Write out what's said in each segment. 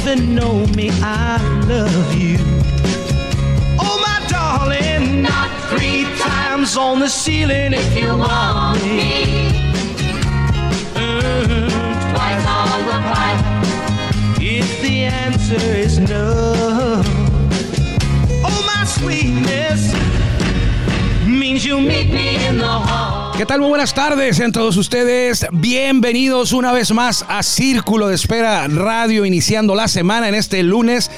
even know me. I love you. Oh, my darling, not three times on the ceiling if you want me. Mm, Twice on the pipe if the answer is no. Oh, my sweetness means you'll meet me in the hall. ¿Qué tal? Muy buenas tardes en todos ustedes. Bienvenidos una vez más a Círculo de Espera Radio, iniciando la semana en este lunes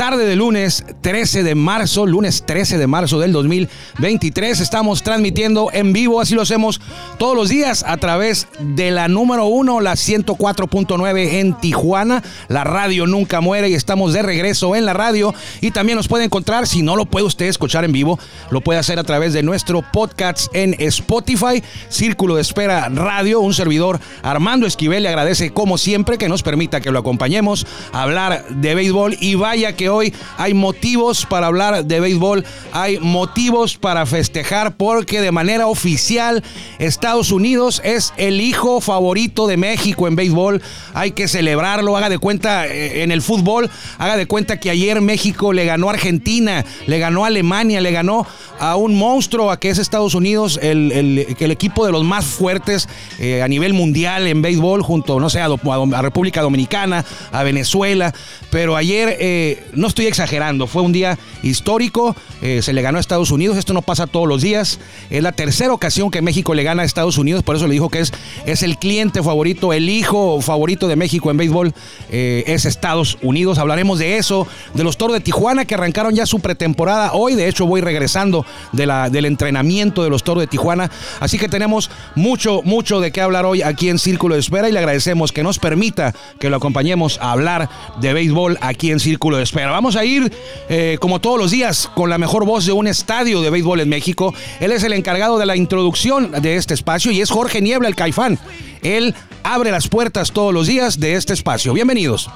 tarde de lunes 13 de marzo, lunes 13 de marzo del 2023. Estamos transmitiendo en vivo, así lo hacemos todos los días a través de la número uno, la 104.9 en Tijuana. La radio nunca muere y estamos de regreso en la radio. Y también nos puede encontrar, si no lo puede usted escuchar en vivo, lo puede hacer a través de nuestro podcast en Spotify, Círculo de Espera Radio. Un servidor, Armando Esquivel, le agradece como siempre que nos permita que lo acompañemos a hablar de béisbol. Y vaya que hoy hay motivos para hablar de béisbol, hay motivos para festejar porque de manera oficial Estados Unidos es el hijo favorito de México en béisbol. Hay que celebrarlo, haga de cuenta eh, en el fútbol, haga de cuenta que ayer México le ganó a Argentina, le ganó a Alemania, le ganó a un monstruo a que es Estados Unidos, el, equipo de los más fuertes eh, a nivel mundial en béisbol, junto, no sé, a República Dominicana, a Venezuela. Pero ayer, eh, no estoy exagerando, fue un día histórico, eh, se le ganó a Estados Unidos, esto no pasa todos los días, es la tercera ocasión que México le gana a Estados Unidos, por eso le dijo que es, es el cliente favorito, el hijo favorito de México en béisbol, eh, es Estados Unidos. Hablaremos de eso, de los Toros de Tijuana que arrancaron ya su pretemporada hoy, de hecho voy regresando del entrenamiento de los Toros de Tijuana, así que tenemos mucho, mucho de qué hablar hoy aquí en Círculo de Espera y le agradecemos que nos permita que lo acompañemos a hablar de béisbol aquí en Círculo de Espera. Vamos a ir, eh, como todos los días, con la mejor voz de un estadio de béisbol en México. Él es el encargado de la introducción de este espacio y es Jorge Niebla, el Caifán. Él abre las puertas todos los días de este espacio. Bienvenidos.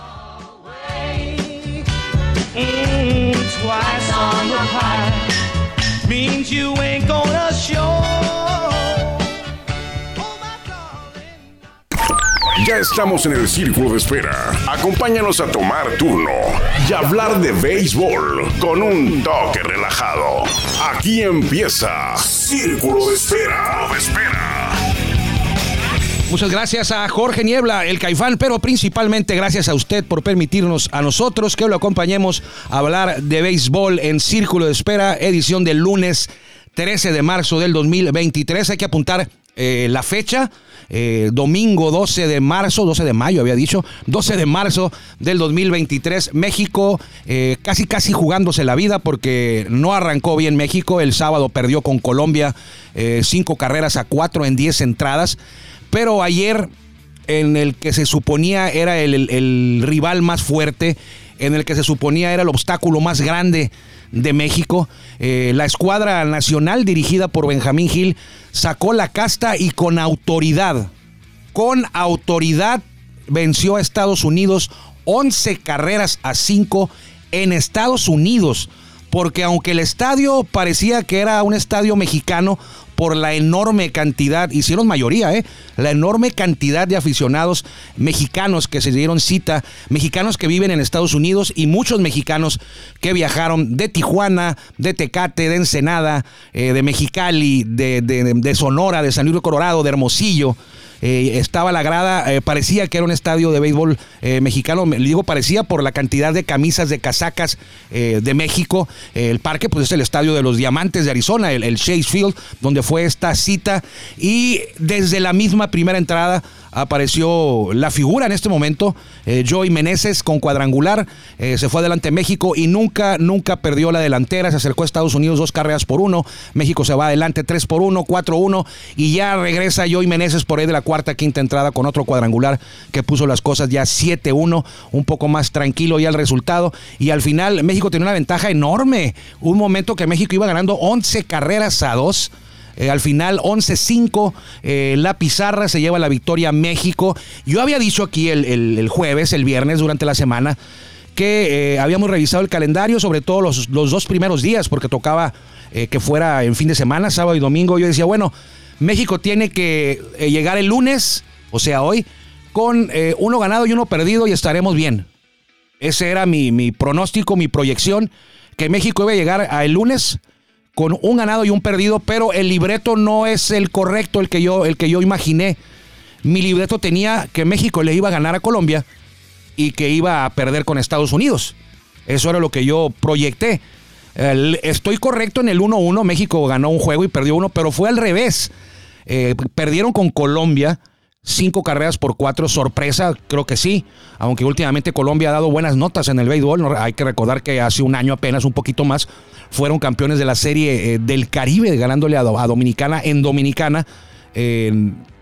Ya estamos en el círculo de espera. Acompáñanos a tomar turno y hablar de béisbol con un toque relajado. Aquí empieza Círculo de Espera. De espera. Muchas gracias a Jorge Niebla, el Caifán, pero principalmente gracias a usted por permitirnos a nosotros que lo acompañemos a hablar de béisbol en Círculo de Espera, edición del lunes 13 de marzo del 2023. Hay que apuntar eh, la fecha, eh, domingo 12 de marzo, 12 de mayo había dicho, 12 de marzo del 2023. México eh, casi casi jugándose la vida porque no arrancó bien México. El sábado perdió con Colombia eh, cinco carreras a cuatro en 10 entradas. Pero ayer, en el que se suponía era el rival más fuerte, en el que se suponía era el obstáculo más grande de México, eh, la escuadra nacional dirigida por Benjamín Gil sacó la casta y con autoridad, con autoridad venció a Estados Unidos 11 carreras a 5 en Estados Unidos. Porque aunque el estadio parecía que era un estadio mexicano por la enorme cantidad, hicieron mayoría, ¿eh? la enorme cantidad de aficionados mexicanos que se dieron cita, mexicanos que viven en Estados Unidos y muchos mexicanos que viajaron de Tijuana, de Tecate, de Ensenada, eh, de Mexicali, de, de- de Sonora, de San Luis Colorado, de Hermosillo. Eh, estaba la grada, eh, parecía que era un estadio de béisbol eh, mexicano, me- le digo parecía por la cantidad de camisas, de casacas de México. El parque pues es el estadio de los Diamantes de Arizona, el, el Chase Field, donde fue esta cita y desde la misma primera entrada apareció la figura en este momento, eh, Joey Meneses con cuadrangular, eh, se fue adelante México y nunca, nunca perdió la delantera, se acercó a Estados Unidos dos carreras por uno, México se va adelante tres por uno, cuatro uno y ya regresa Joey Meneses por ahí de la cuarta quinta entrada con otro cuadrangular que puso las cosas ya 7-1, un poco más tranquilo ya el resultado. Y al final México tenía una ventaja enorme. Un momento que México iba ganando 11 carreras a 2. Eh, al final 11-5, eh, la pizarra se lleva la victoria a México. Yo había dicho aquí el, jueves, el viernes, durante la semana, que eh, habíamos revisado el calendario, sobre todo los, los dos primeros días, porque tocaba que fuera en fin de semana, sábado y domingo. Yo decía, bueno, México tiene que llegar el lunes, o sea, hoy, con uno ganado y uno perdido y estaremos bien. Ese era mi, mi pronóstico, mi proyección, que México iba a llegar el lunes con un ganado y un perdido, pero el libreto no es el correcto, el que yo, el que yo imaginé. Mi libreto tenía que México le iba a ganar a Colombia y que iba a perder con Estados Unidos. Eso era lo que yo proyecté. estoy correcto en el 1-1. México ganó un juego y perdió uno, pero fue al revés. Eh, perdieron con Colombia cinco carreras por cuatro, sorpresa, creo que sí, aunque últimamente Colombia ha dado buenas notas en el béisbol, hay que recordar que hace un año apenas, un poquito más, fueron campeones de la serie eh, del Caribe, ganándole a, Dominicana en Dominicana,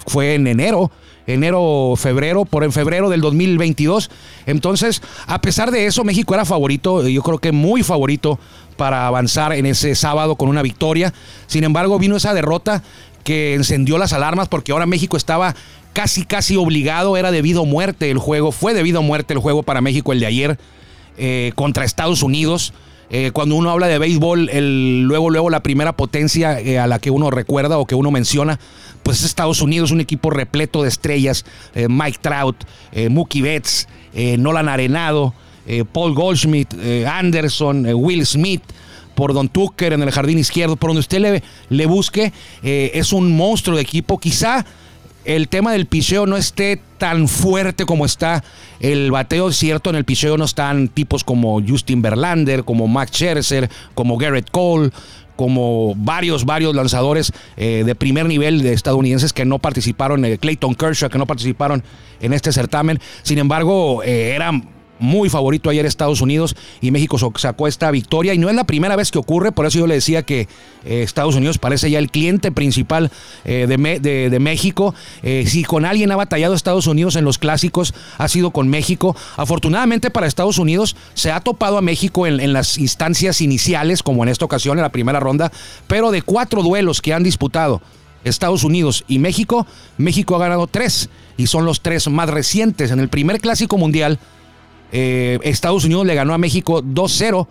fue en enero, enero, febrero, por en febrero del 2022. Entonces, a pesar de eso, México era favorito, yo creo que muy favorito para avanzar en ese sábado con una victoria. Sin embargo, vino esa derrota que encendió las alarmas porque ahora México estaba casi, casi obligado, era debido a muerte el juego, fue debido a muerte el juego para México el de ayer eh, contra Estados Unidos. Eh, cuando uno habla de béisbol, luego, luego la primera potencia eh, a la que uno recuerda o que uno menciona, pues es Estados Unidos, un equipo repleto de estrellas, Mike Trout, Mookie Betts, Nolan Arenado, Paul Goldschmidt, Anderson, Will Smith, por Don Tucker en el jardín izquierdo, por donde usted le busque, es un monstruo de equipo. Quizá el tema del picheo no esté tan fuerte como está el bateo, cierto, en el picheo no están tipos como Justin Verlander, como Max Scherzer, como Garrett Cole, como varios, varios lanzadores eh, de primer nivel de estadounidenses que no participaron, eh, Clayton Kershaw, que no participaron en este certamen. Sin embargo, eh, eran muy favorito ayer Estados Unidos y México sacó esta victoria y no es la primera vez que ocurre, por eso yo le decía que eh, Estados Unidos parece ya el cliente principal eh, de, México. Eh, si con alguien ha batallado Estados Unidos en los clásicos, ha sido con México. Afortunadamente para Estados Unidos se ha topado a México en, en las instancias iniciales, como en esta ocasión, en la primera ronda, pero de cuatro duelos que han disputado. Estados Unidos y México, México ha ganado tres y son los tres más recientes. En el primer clásico mundial eh, Estados Unidos le ganó a México 2-0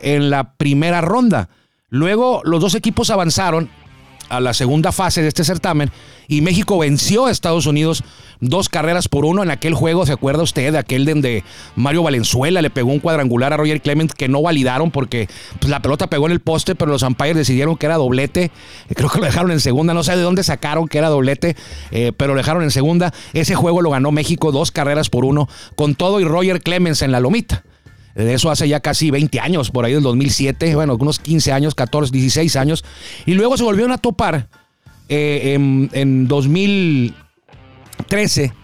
en la primera ronda. Luego los dos equipos avanzaron a la segunda fase de este certamen y México venció a Estados Unidos dos carreras por uno en aquel juego, ¿se acuerda usted? Aquel donde Mario Valenzuela le pegó un cuadrangular a Roger Clement que no validaron porque pues, la pelota pegó en el poste, pero los umpires decidieron que era doblete. Creo que lo dejaron en segunda, no sé de dónde sacaron que era doblete, eh, pero lo dejaron en segunda. Ese juego lo ganó México dos carreras por uno, con todo y Roger Clemens en la lomita. De eso hace ya casi 20 años, por ahí del 2007, bueno, unos 15 años, 14, 16 años. Y luego se volvieron a topar eh, en, en 2013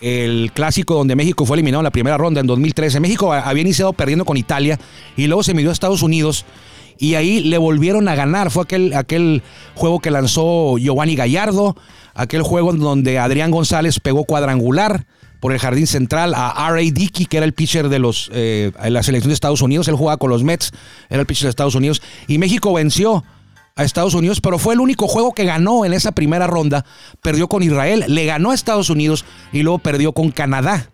el clásico donde México fue eliminado en la primera ronda en 2013. México había iniciado perdiendo con Italia y luego se midió a Estados Unidos y ahí le volvieron a ganar. Fue aquel, aquel juego que lanzó Giovanni Gallardo, aquel juego donde Adrián González pegó cuadrangular por el jardín central a R.A. Dickey, que era el pitcher de los, eh, la selección de Estados Unidos. Él jugaba con los Mets, era el pitcher de Estados Unidos. Y México venció a Estados Unidos, pero fue el único juego que ganó en esa primera ronda. Perdió con Israel, le ganó a Estados Unidos y luego perdió con Canadá.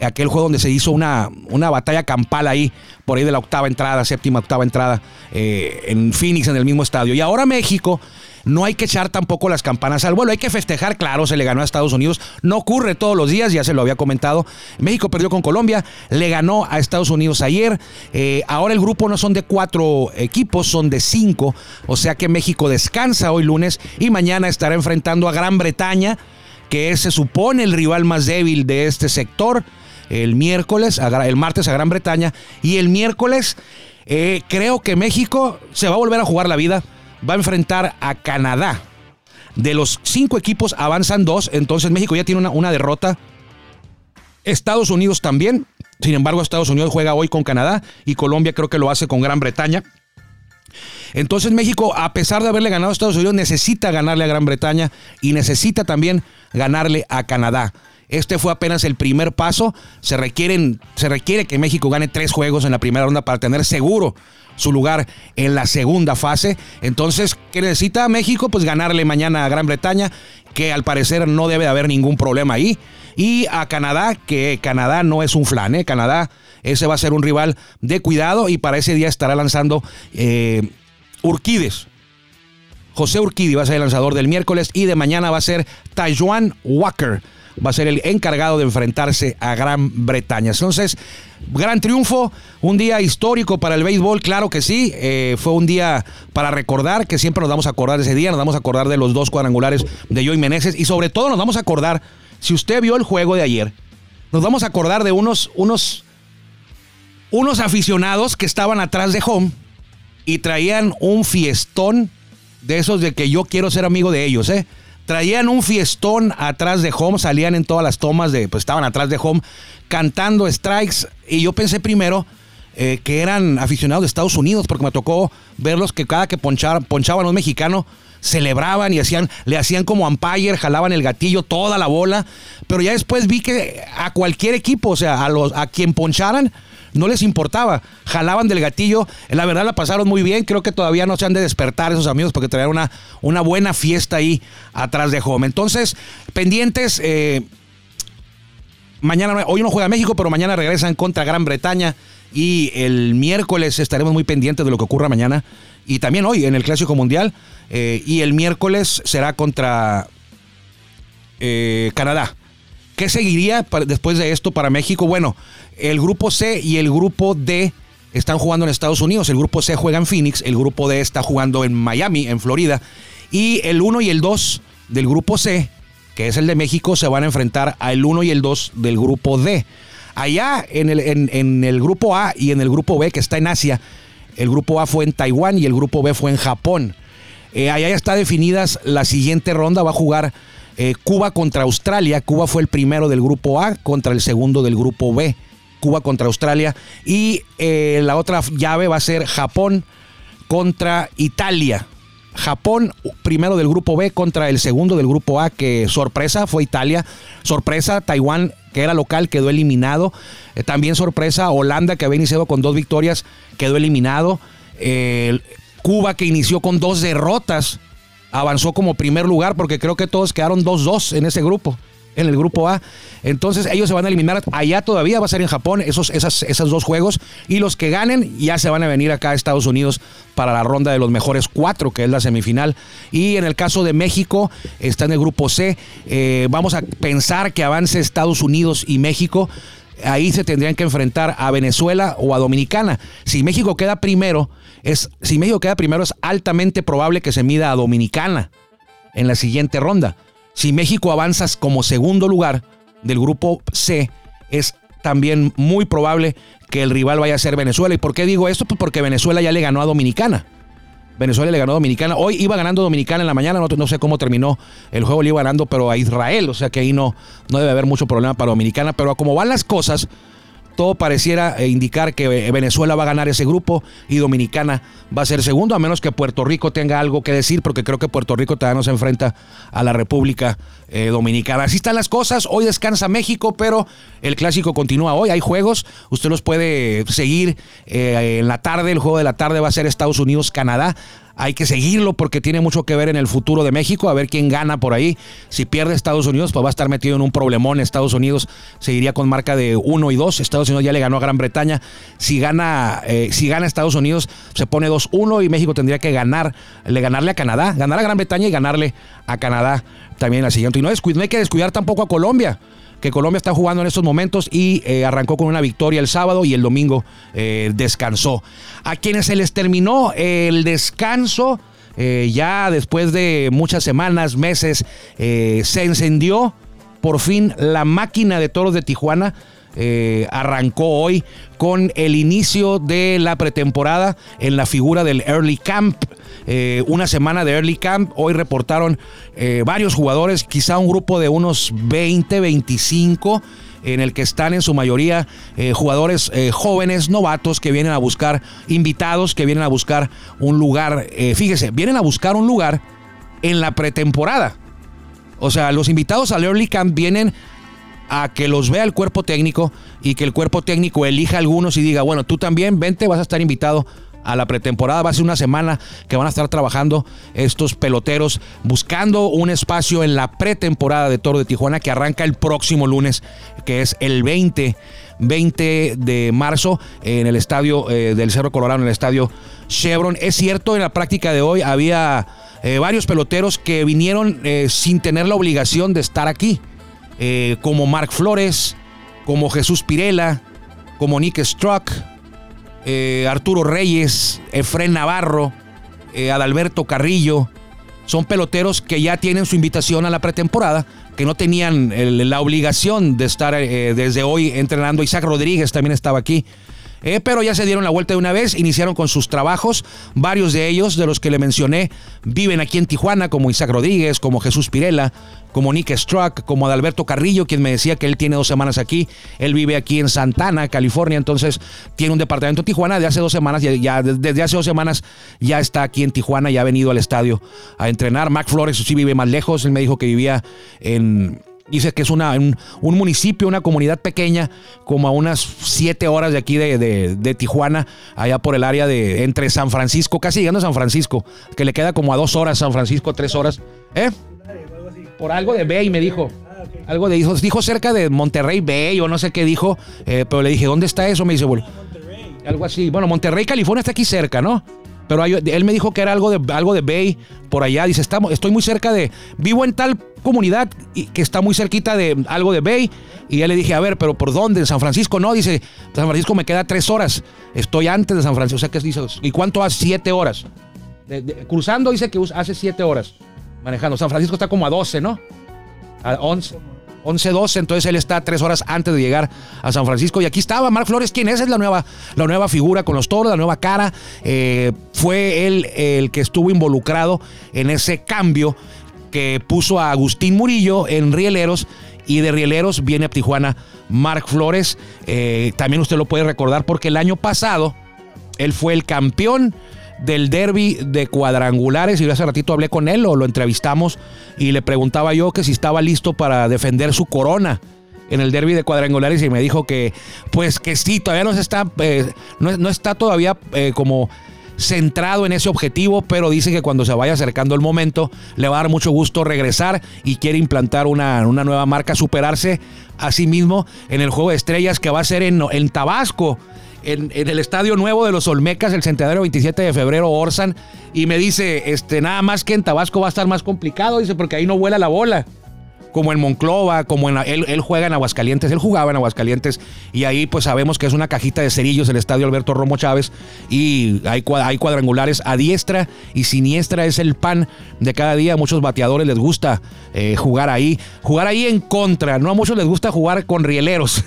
Aquel juego donde se hizo una, una batalla campal ahí, por ahí de la octava entrada, séptima, octava entrada, eh, en Phoenix, en el mismo estadio. Y ahora México no hay que echar tampoco las campanas al vuelo, hay que festejar, claro, se le ganó a Estados Unidos, no ocurre todos los días, ya se lo había comentado, México perdió con Colombia, le ganó a Estados Unidos ayer, eh, ahora el grupo no son de cuatro equipos, son de cinco, o sea que México descansa hoy lunes y mañana estará enfrentando a Gran Bretaña, que se supone el rival más débil de este sector, el miércoles, el martes a Gran Bretaña, y el miércoles... Eh, creo que México se va a volver a jugar la vida va a enfrentar a Canadá. De los cinco equipos avanzan dos, entonces México ya tiene una, una derrota. Estados Unidos también. Sin embargo, Estados Unidos juega hoy con Canadá y Colombia creo que lo hace con Gran Bretaña. Entonces México, a pesar de haberle ganado a Estados Unidos, necesita ganarle a Gran Bretaña y necesita también ganarle a Canadá. Este fue apenas el primer paso. Se, requieren, se requiere que México gane tres juegos en la primera ronda para tener seguro su lugar en la segunda fase. Entonces, ¿qué necesita México? Pues ganarle mañana a Gran Bretaña, que al parecer no debe haber ningún problema ahí. Y a Canadá, que Canadá no es un flan, ¿eh? Canadá, ese va a ser un rival de cuidado y para ese día estará lanzando eh, Urquides. José Urquidi va a ser el lanzador del miércoles y de mañana va a ser Tajuan Walker va a ser el encargado de enfrentarse a Gran Bretaña. Entonces, gran triunfo, un día histórico para el béisbol, claro que sí, eh, fue un día para recordar, que siempre nos vamos a acordar de ese día, nos vamos a acordar de los dos cuadrangulares de Joey Meneses y sobre todo nos vamos a acordar, si usted vio el juego de ayer, nos vamos a acordar de unos, unos, unos aficionados que estaban atrás de home y traían un fiestón de esos de que yo quiero ser amigo de ellos, ¿eh? Traían un fiestón atrás de home, salían en todas las tomas de, pues estaban atrás de home cantando strikes. Y yo pensé primero eh, que eran aficionados de Estados Unidos, porque me tocó verlos que cada que ponchaban, ponchaban un mexicano, celebraban y hacían, le hacían como umpire, jalaban el gatillo, toda la bola. Pero ya después vi que a cualquier equipo, o sea, a, los, a quien poncharan, no les importaba, jalaban del gatillo, la verdad la pasaron muy bien, creo que todavía no se han de despertar esos amigos porque traían una, una buena fiesta ahí atrás de Home. Entonces, pendientes, eh, mañana, hoy no juega México, pero mañana regresan contra Gran Bretaña y el miércoles estaremos muy pendientes de lo que ocurra mañana y también hoy en el Clásico Mundial eh, y el miércoles será contra eh, Canadá. ¿Qué seguiría después de esto para México? Bueno, el grupo C y el grupo D están jugando en Estados Unidos. El grupo C juega en Phoenix, el grupo D está jugando en Miami, en Florida. Y el 1 y el 2 del grupo C, que es el de México, se van a enfrentar al 1 y el 2 del grupo D. Allá en el, en, el grupo A y en el grupo B, que está en Asia, el grupo A fue en Taiwán y el grupo B fue en Japón. Eh, allá ya está definidas la siguiente ronda, va a jugar eh, Cuba contra Australia. Cuba fue el primero del grupo A contra el segundo del grupo B. Cuba contra Australia. Y eh, la otra llave va a ser Japón contra Italia. Japón primero del grupo B contra el segundo del grupo A, que sorpresa fue Italia. Sorpresa, Taiwán, que era local, quedó eliminado. Eh, también sorpresa, Holanda, que había iniciado con dos victorias, quedó eliminado. Cuba, que inició con dos derrotas, avanzó como primer lugar porque creo que todos quedaron 2-2 en ese grupo, en el grupo A. Entonces ellos se van a eliminar allá todavía, va a ser en Japón esos, esas, dos juegos y los que ganen ya se van a venir acá a Estados Unidos para la ronda de los mejores cuatro, que es la semifinal. Y en el caso de México, está en el grupo C. Eh, vamos a pensar que avance Estados Unidos y México. Ahí se tendrían que enfrentar a Venezuela o a Dominicana. Si México queda primero, es, si México queda primero, es altamente probable que se mida a Dominicana en la siguiente ronda. Si México avanza como segundo lugar del grupo C, es también muy probable que el rival vaya a ser Venezuela. ¿Y por qué digo esto? Pues porque Venezuela ya le ganó a Dominicana. Venezuela le ganó a Dominicana. Hoy iba ganando Dominicana en la mañana, no, sé cómo terminó el juego, le iba ganando, pero a Israel, o sea que ahí no, no debe haber mucho problema para Dominicana. Pero como van las cosas, todo pareciera eh, indicar que eh, Venezuela va a ganar ese grupo y Dominicana va a ser segundo, a menos que Puerto Rico tenga algo que decir, porque creo que Puerto Rico todavía no se enfrenta a la República eh, Dominicana. Así están las cosas, hoy descansa México, pero el clásico continúa hoy, hay juegos, usted los puede seguir en la tarde, el juego de la tarde va a ser Estados Unidos-Canadá hay que seguirlo porque tiene mucho que ver en el futuro de México, a ver quién gana por ahí. Si pierde Estados Unidos, pues va a estar metido en un problemón. Estados Unidos seguiría con marca de 1 y 2. Estados Unidos ya le ganó a Gran Bretaña. Si gana, eh, si gana Estados Unidos, se pone 2-1 y México tendría que ganar, le ganarle a Canadá, ganar a Gran Bretaña y ganarle a Canadá también en la siguiente. Y no, no hay que descuidar tampoco a Colombia que Colombia está jugando en estos momentos y eh, arrancó con una victoria el sábado y el domingo eh, descansó. A quienes se les terminó el descanso, eh, ya después de muchas semanas, meses, se encendió por fin la máquina de toros de Tijuana. arrancó hoy con el inicio de la pretemporada en la figura del Early Camp. Eh, una semana de early camp. Hoy reportaron eh, varios jugadores, quizá un grupo de unos 20, 25. en el que están en su mayoría eh, jugadores jóvenes, novatos, que vienen a buscar, invitados, que vienen a buscar un lugar, fíjese, vienen a buscar un lugar en la pretemporada. O sea, los invitados al Early Camp vienen a que los vea el cuerpo técnico y que el cuerpo técnico elija algunos y diga, bueno, tú también, vente, vas a estar invitado a la pretemporada. Va a ser una semana que van a estar trabajando estos peloteros buscando un espacio en la pretemporada de Toro de Tijuana que arranca el próximo lunes, que es el 20. 20 de marzo en el estadio eh, del Cerro Colorado, en el estadio Chevron. Es cierto, en la práctica de hoy había eh, varios peloteros que vinieron eh, sin tener la obligación de estar aquí, como Mark Flores, como Jesús Pirela, como Nick Struck, eh, Arturo Reyes, Efren Navarro, eh, Adalberto Carrillo. Son peloteros que ya tienen su invitación a la pretemporada, que no tenían la obligación de estar eh, desde hoy entrenando. Isaac Rodríguez también estaba aquí. Eh, pero ya se dieron la vuelta de una vez, iniciaron con sus trabajos. Varios de ellos, de los que le mencioné, viven aquí en Tijuana, como Isaac Rodríguez, como Jesús Pirela, como Nick Struck, como Adalberto Carrillo, quien me decía que él tiene dos semanas aquí. Él vive aquí en Santana, California, entonces tiene un departamento en Tijuana de hace dos semanas, ya, ya desde hace dos semanas ya está aquí en Tijuana, ya ha venido al estadio a entrenar. Mac Flores sí vive más lejos, él me dijo que vivía en Dice que es una, un, municipio, una comunidad pequeña, como a unas siete horas de aquí de, Tijuana, allá por el área de entre San Francisco, casi llegando a San Francisco, que le queda como a dos horas San Francisco, tres horas. ¿Eh? Por algo de Bay me dijo. Algo de dijo, dijo cerca de Monterrey Bay o no sé qué dijo, eh, pero le dije, ¿dónde está eso? Me dice, bueno, algo así. Bueno, Monterrey, California está aquí cerca, ¿no? Pero él me dijo que era algo de, algo de Bay por allá. Dice, estamos, estoy muy cerca de. Vivo en tal comunidad que está muy cerquita de algo de Bay. Y ya le dije, a ver, pero ¿por dónde? ¿En San Francisco? No, dice, San Francisco me queda tres horas. Estoy antes de San Francisco. O sea, que dice, ¿y cuánto hace? Siete horas. cruzando dice que hace siete horas manejando. San Francisco está como a 12, ¿no? A 11. 11-12, entonces él está tres horas antes de llegar a San Francisco. Y aquí estaba Marc Flores, ¿quién es? Es la nueva, la nueva figura con los toros, la nueva cara. Eh, fue él el que estuvo involucrado en ese cambio que puso a Agustín Murillo en Rieleros. Y de Rieleros viene a Tijuana Marc Flores. Eh, también usted lo puede recordar porque el año pasado él fue el campeón del derby de cuadrangulares y hace ratito hablé con él o lo entrevistamos y le preguntaba yo que si estaba listo para defender su corona en el derby de cuadrangulares y me dijo que pues que sí, todavía no está, eh, no, está todavía eh, como centrado en ese objetivo, pero dice que cuando se vaya acercando el momento le va a dar mucho gusto regresar y quiere implantar una, una nueva marca, superarse a sí mismo en el juego de estrellas que va a ser en, en Tabasco en, el estadio nuevo de los Olmecas, el centenario 27 de febrero, Orsan, y me dice, este, nada más que en Tabasco va a estar más complicado, dice, porque ahí no vuela la bola como en Monclova, como en él, él, juega en Aguascalientes, él jugaba en Aguascalientes y ahí pues sabemos que es una cajita de cerillos el estadio Alberto Romo Chávez y hay, hay cuadrangulares a diestra y siniestra, es el pan de cada día. A muchos bateadores les gusta eh, jugar ahí, jugar ahí en contra, no a muchos les gusta jugar con rieleros,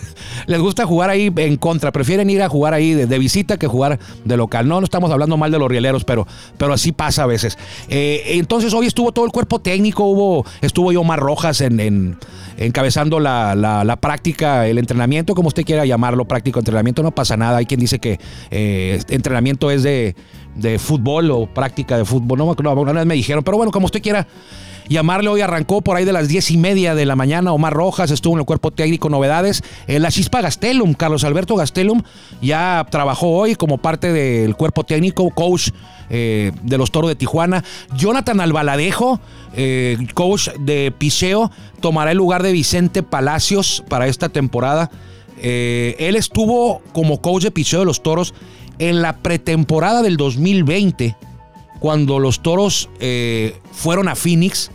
les gusta jugar ahí en contra, prefieren ir a jugar ahí de, visita que jugar de local. No, no estamos hablando mal de los rieleros, pero, pero así pasa a veces. Eh, entonces hoy estuvo todo el cuerpo técnico, hubo, estuvo Omar Rojas en en, encabezando la, práctica, el entrenamiento, como usted quiera llamarlo, práctico entrenamiento, no pasa nada. Hay quien dice que eh, entrenamiento es de, fútbol o práctica de fútbol. No, no, una vez me dijeron, pero bueno, como usted quiera llamarle. Hoy arrancó por ahí de las diez y media de la mañana. Omar Rojas estuvo en el cuerpo técnico, novedades. En la chispa Gastelum, Carlos Alberto Gastelum, ya trabajó hoy como parte del cuerpo técnico, coach eh, de los Toros de Tijuana. Jonathan Albaladejo, eh, coach de Piseo, tomará el lugar de Vicente Palacios para esta temporada. Eh, él estuvo como coach de Piseo de los Toros en la pretemporada del 2020, cuando los Toros fueron a Phoenix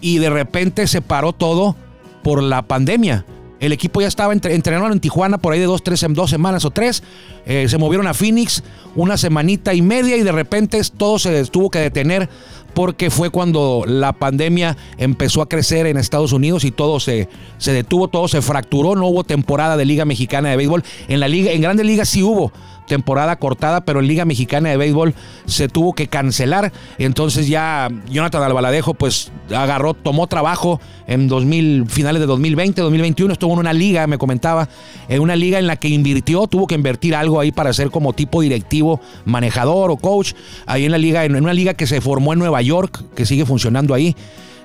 y de repente se paró todo por la pandemia. El equipo ya estaba entrenando en Tijuana por ahí de dos, tres, dos semanas o tres. Eh, se movieron a Phoenix una semanita y media y de repente todo se tuvo que detener porque fue cuando la pandemia empezó a crecer en Estados Unidos y todo se, se detuvo, todo se fracturó, no hubo temporada de Liga Mexicana de Béisbol. En la liga, en Grandes Ligas sí hubo, temporada cortada, pero en Liga Mexicana de Béisbol se tuvo que cancelar. Entonces ya Jonathan Albaladejo pues agarró, tomó trabajo en 2000, finales de 2020, 2021, estuvo en una liga, me comentaba, en una liga en la que invirtió, tuvo que invertir algo ahí para ser como tipo directivo, manejador o coach, ahí en la liga, en una liga que se formó en Nueva York, que sigue funcionando ahí.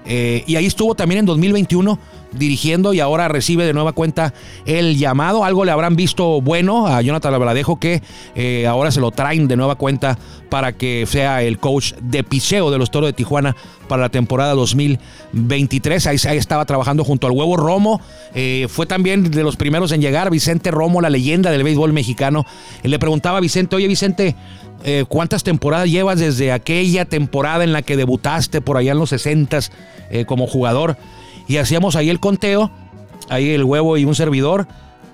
Eh, y ahí estuvo también en 2021 dirigiendo y ahora recibe de nueva cuenta el llamado. Algo le habrán visto bueno a Jonathan Albaladejo que eh, ahora se lo traen de nueva cuenta para que sea el coach de picheo de los Toros de Tijuana para la temporada 2023. Ahí, estaba trabajando junto al huevo Romo. Eh, fue también de los primeros en llegar Vicente Romo, la leyenda del béisbol mexicano. le preguntaba a Vicente, oye Vicente, eh, ¿cuántas temporadas llevas desde aquella temporada en la que debutaste por allá en los 60 como jugador? Y hacíamos ahí el conteo, ahí el huevo y un servidor,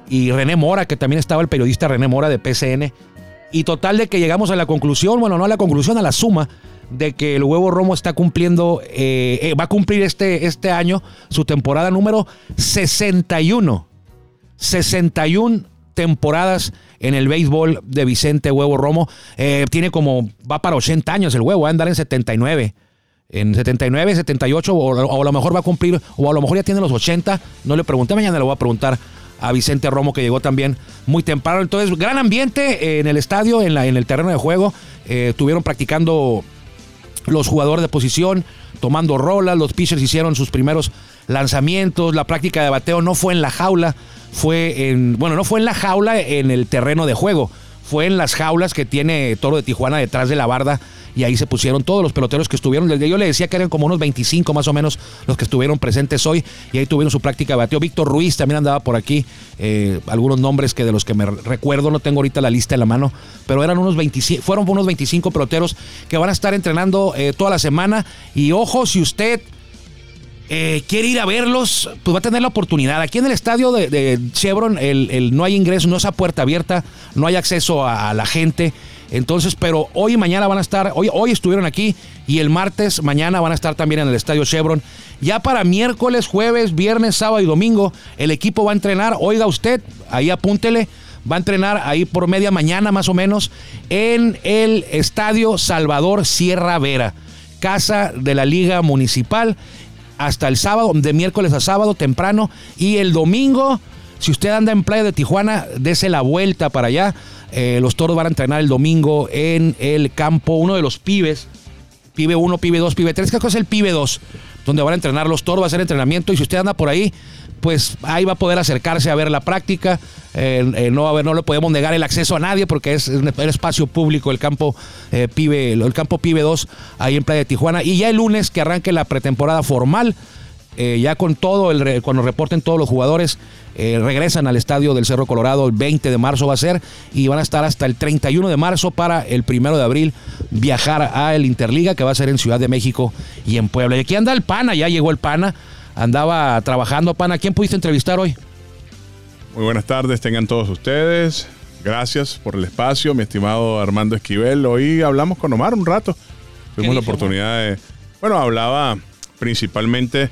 y René Mora, que también estaba el periodista René Mora de PCN. Y total de que llegamos a la conclusión, bueno, no a la conclusión, a la suma, de que el huevo Romo está cumpliendo, eh, eh, va a cumplir este, este año su temporada número 61. 61 temporadas en el béisbol de Vicente Huevo Romo. Eh, tiene como, va para 80 años el huevo, va a andar en 79 en 79, 78, o, a lo mejor va a cumplir, o a lo mejor ya tiene los 80. No le pregunté, mañana le voy a preguntar a Vicente Romo, que llegó también muy temprano. Entonces, gran ambiente en el estadio, en, la, en el terreno de juego. Eh, estuvieron practicando los jugadores de posición, tomando rolas, los pitchers hicieron sus primeros lanzamientos, la práctica de bateo no fue en la jaula, fue en, bueno, no fue en la jaula, en el terreno de juego, fue en las jaulas que tiene Toro de Tijuana detrás de la barda y ahí se pusieron todos los peloteros que estuvieron. Yo le decía que eran como unos 25 más o menos los que estuvieron presentes hoy y ahí tuvieron su práctica de bateo. Víctor Ruiz también andaba por aquí, eh, algunos nombres que de los que me recuerdo, no tengo ahorita la lista en la mano, pero eran unos 25, fueron unos 25 peloteros que van a estar entrenando eh, toda la semana y ojo, si usted... Eh, quiere ir a verlos, pues va a tener la oportunidad. Aquí en el estadio de, Chevron el, no hay ingreso, no es a puerta abierta, no hay acceso a la gente. Entonces, pero hoy y mañana van a estar, hoy, hoy estuvieron aquí y el martes, mañana van a estar también en el Estadio Chevron. Ya para miércoles, jueves, viernes, sábado y domingo, el equipo va a entrenar. Oiga usted, ahí apúntele, va a entrenar ahí por media mañana más o menos en el Estadio Salvador Sierra Vera, casa de la Liga Municipal, hasta el sábado, de miércoles a sábado temprano y el domingo. Si usted anda en Playa de Tijuana, dese la vuelta para allá eh, los toros van a entrenar el domingo en el campo, uno de los pibes, pibe 1, pibe 2, pibe 3, ¿qué cosa es el pibe 2? Donde van a entrenar los toros, va a ser entrenamiento y si usted anda por ahí, pues ahí va a poder acercarse a ver la práctica. Eh, eh, no, a ver, no le podemos negar el acceso a nadie porque es el espacio público, el campo Pibe, el campo Pibe 2, ahí en Playa de Tijuana. Y ya el lunes que arranque la pretemporada formal, ya con todo, cuando reporten todos los jugadores, eh, regresan al estadio del Cerro Colorado el 20 de marzo va a ser y van a estar hasta el 31 de marzo para el primero de abril viajar a el Interliga que va a ser en Ciudad de México y en Puebla. Y aquí anda el Pana, ya llegó el Pana, andaba trabajando. Pana, ¿quién pudiste entrevistar hoy? Muy buenas tardes, tengan todos ustedes. Gracias por el espacio, mi estimado Armando Esquivel. Hoy hablamos con Omar un rato. Tuvimos la oportunidad de... Bueno, hablaba principalmente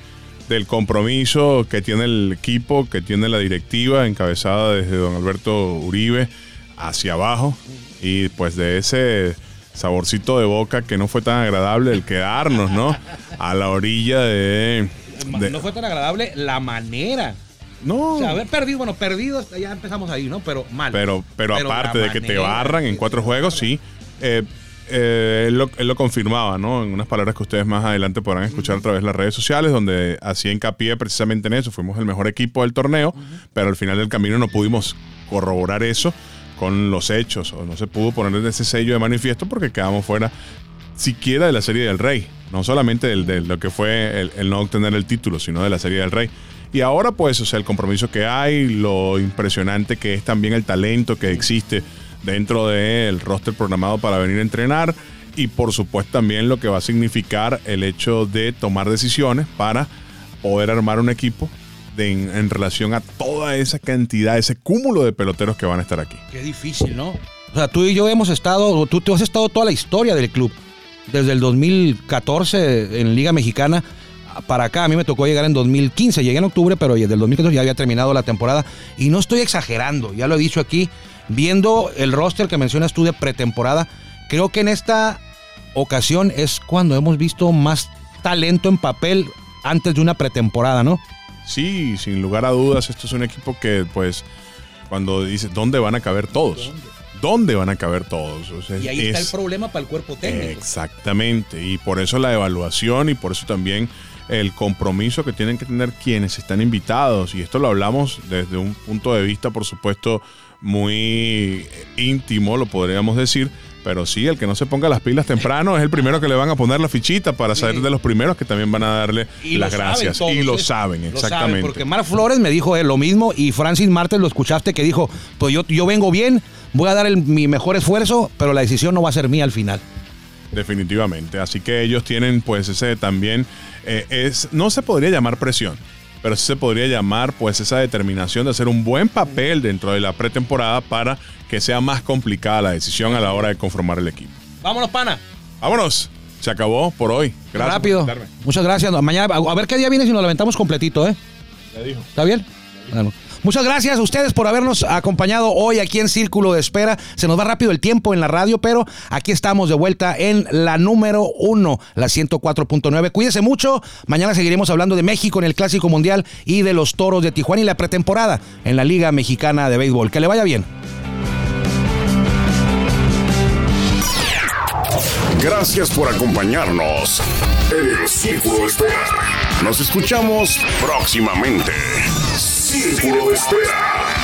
del compromiso que tiene el equipo, que tiene la directiva encabezada desde don Alberto Uribe hacia abajo y pues de ese saborcito de boca que no fue tan agradable el quedarnos, ¿no? A la orilla de... no fue tan agradable la manera. No. O sea, haber perdido, bueno, perdido, ya empezamos ahí, ¿no? Pero mal. Pero, pero, aparte de que te barran en cuatro juegos, sí. Eh, eh, él, lo, confirmaba, ¿no? En unas palabras que ustedes más adelante podrán escuchar a través de las redes sociales, donde hacía hincapié precisamente en eso. Fuimos el mejor equipo del torneo, pero al final del camino no pudimos corroborar eso con los hechos, o no se pudo poner ese sello de manifiesto porque quedamos fuera siquiera de la Serie del Rey, no solamente de lo que fue el, el no obtener el título, sino de la Serie del Rey. Y ahora, pues, o sea, el compromiso que hay, lo impresionante que es también el talento que existe dentro del roster programado para venir a entrenar y por supuesto también lo que va a significar el hecho de tomar decisiones para poder armar un equipo en, relación a toda esa cantidad, ese cúmulo de peloteros que van a estar aquí. Qué difícil, ¿no? O sea, tú y yo hemos estado, tú, tú has estado toda la historia del club, desde el 2014 en Liga Mexicana para acá. A mí me tocó llegar en 2015, llegué en octubre, pero desde el 2014 ya había terminado la temporada. Y no estoy exagerando, ya lo he dicho aquí, viendo el roster que mencionas tú de pretemporada, creo que en esta ocasión es cuando hemos visto más talento en papel antes de una pretemporada, ¿no? Sí, sin lugar a dudas, esto es un equipo que, pues, cuando dice, ¿dónde van a caber todos? ¿Dónde, van a caber todos? y ahí está el problema para el cuerpo técnico. Exactamente, y por eso la evaluación y por eso también el compromiso que tienen que tener quienes están invitados. Y esto lo hablamos desde un punto de vista, por supuesto, muy íntimo, lo podríamos decir. Pero sí, el que no se ponga las pilas temprano es el primero que le van a poner la fichita para ser de los primeros que también van a darle las gracias. y lo ¿eh? saben, exactamente. porque Mar Flores me dijo lo mismo y Francis Martes lo escuchaste que dijo, pues yo, yo vengo bien, voy a dar mi mejor esfuerzo, pero la decisión no va a ser mía al final. Definitivamente. Así que ellos tienen pues ese también, eh, es, no se podría llamar presión, pero sí se podría llamar pues esa determinación de hacer un buen papel dentro de la pretemporada para que sea más complicada la decisión a la hora de conformar el equipo. Vámonos, pana. Vámonos. Se acabó por hoy. Gracias. Rápido. Muchas gracias. Mañana, a ver qué día viene si nos lo aventamos completito, ¿eh? Ya dijo. ¿Está bien? Bueno. Muchas gracias a ustedes por habernos acompañado hoy aquí en Círculo de Espera. Se nos va rápido el tiempo en la radio, pero aquí estamos de vuelta en la número uno, la 104.9. Cuídense mucho. Mañana seguiremos hablando de México en el Clásico Mundial y de los Toros de Tijuana y la pretemporada en la Liga Mexicana de Béisbol. Que le vaya bien. Gracias por acompañarnos en el Círculo de Espera. Nos escuchamos próximamente. Círculo de Espera.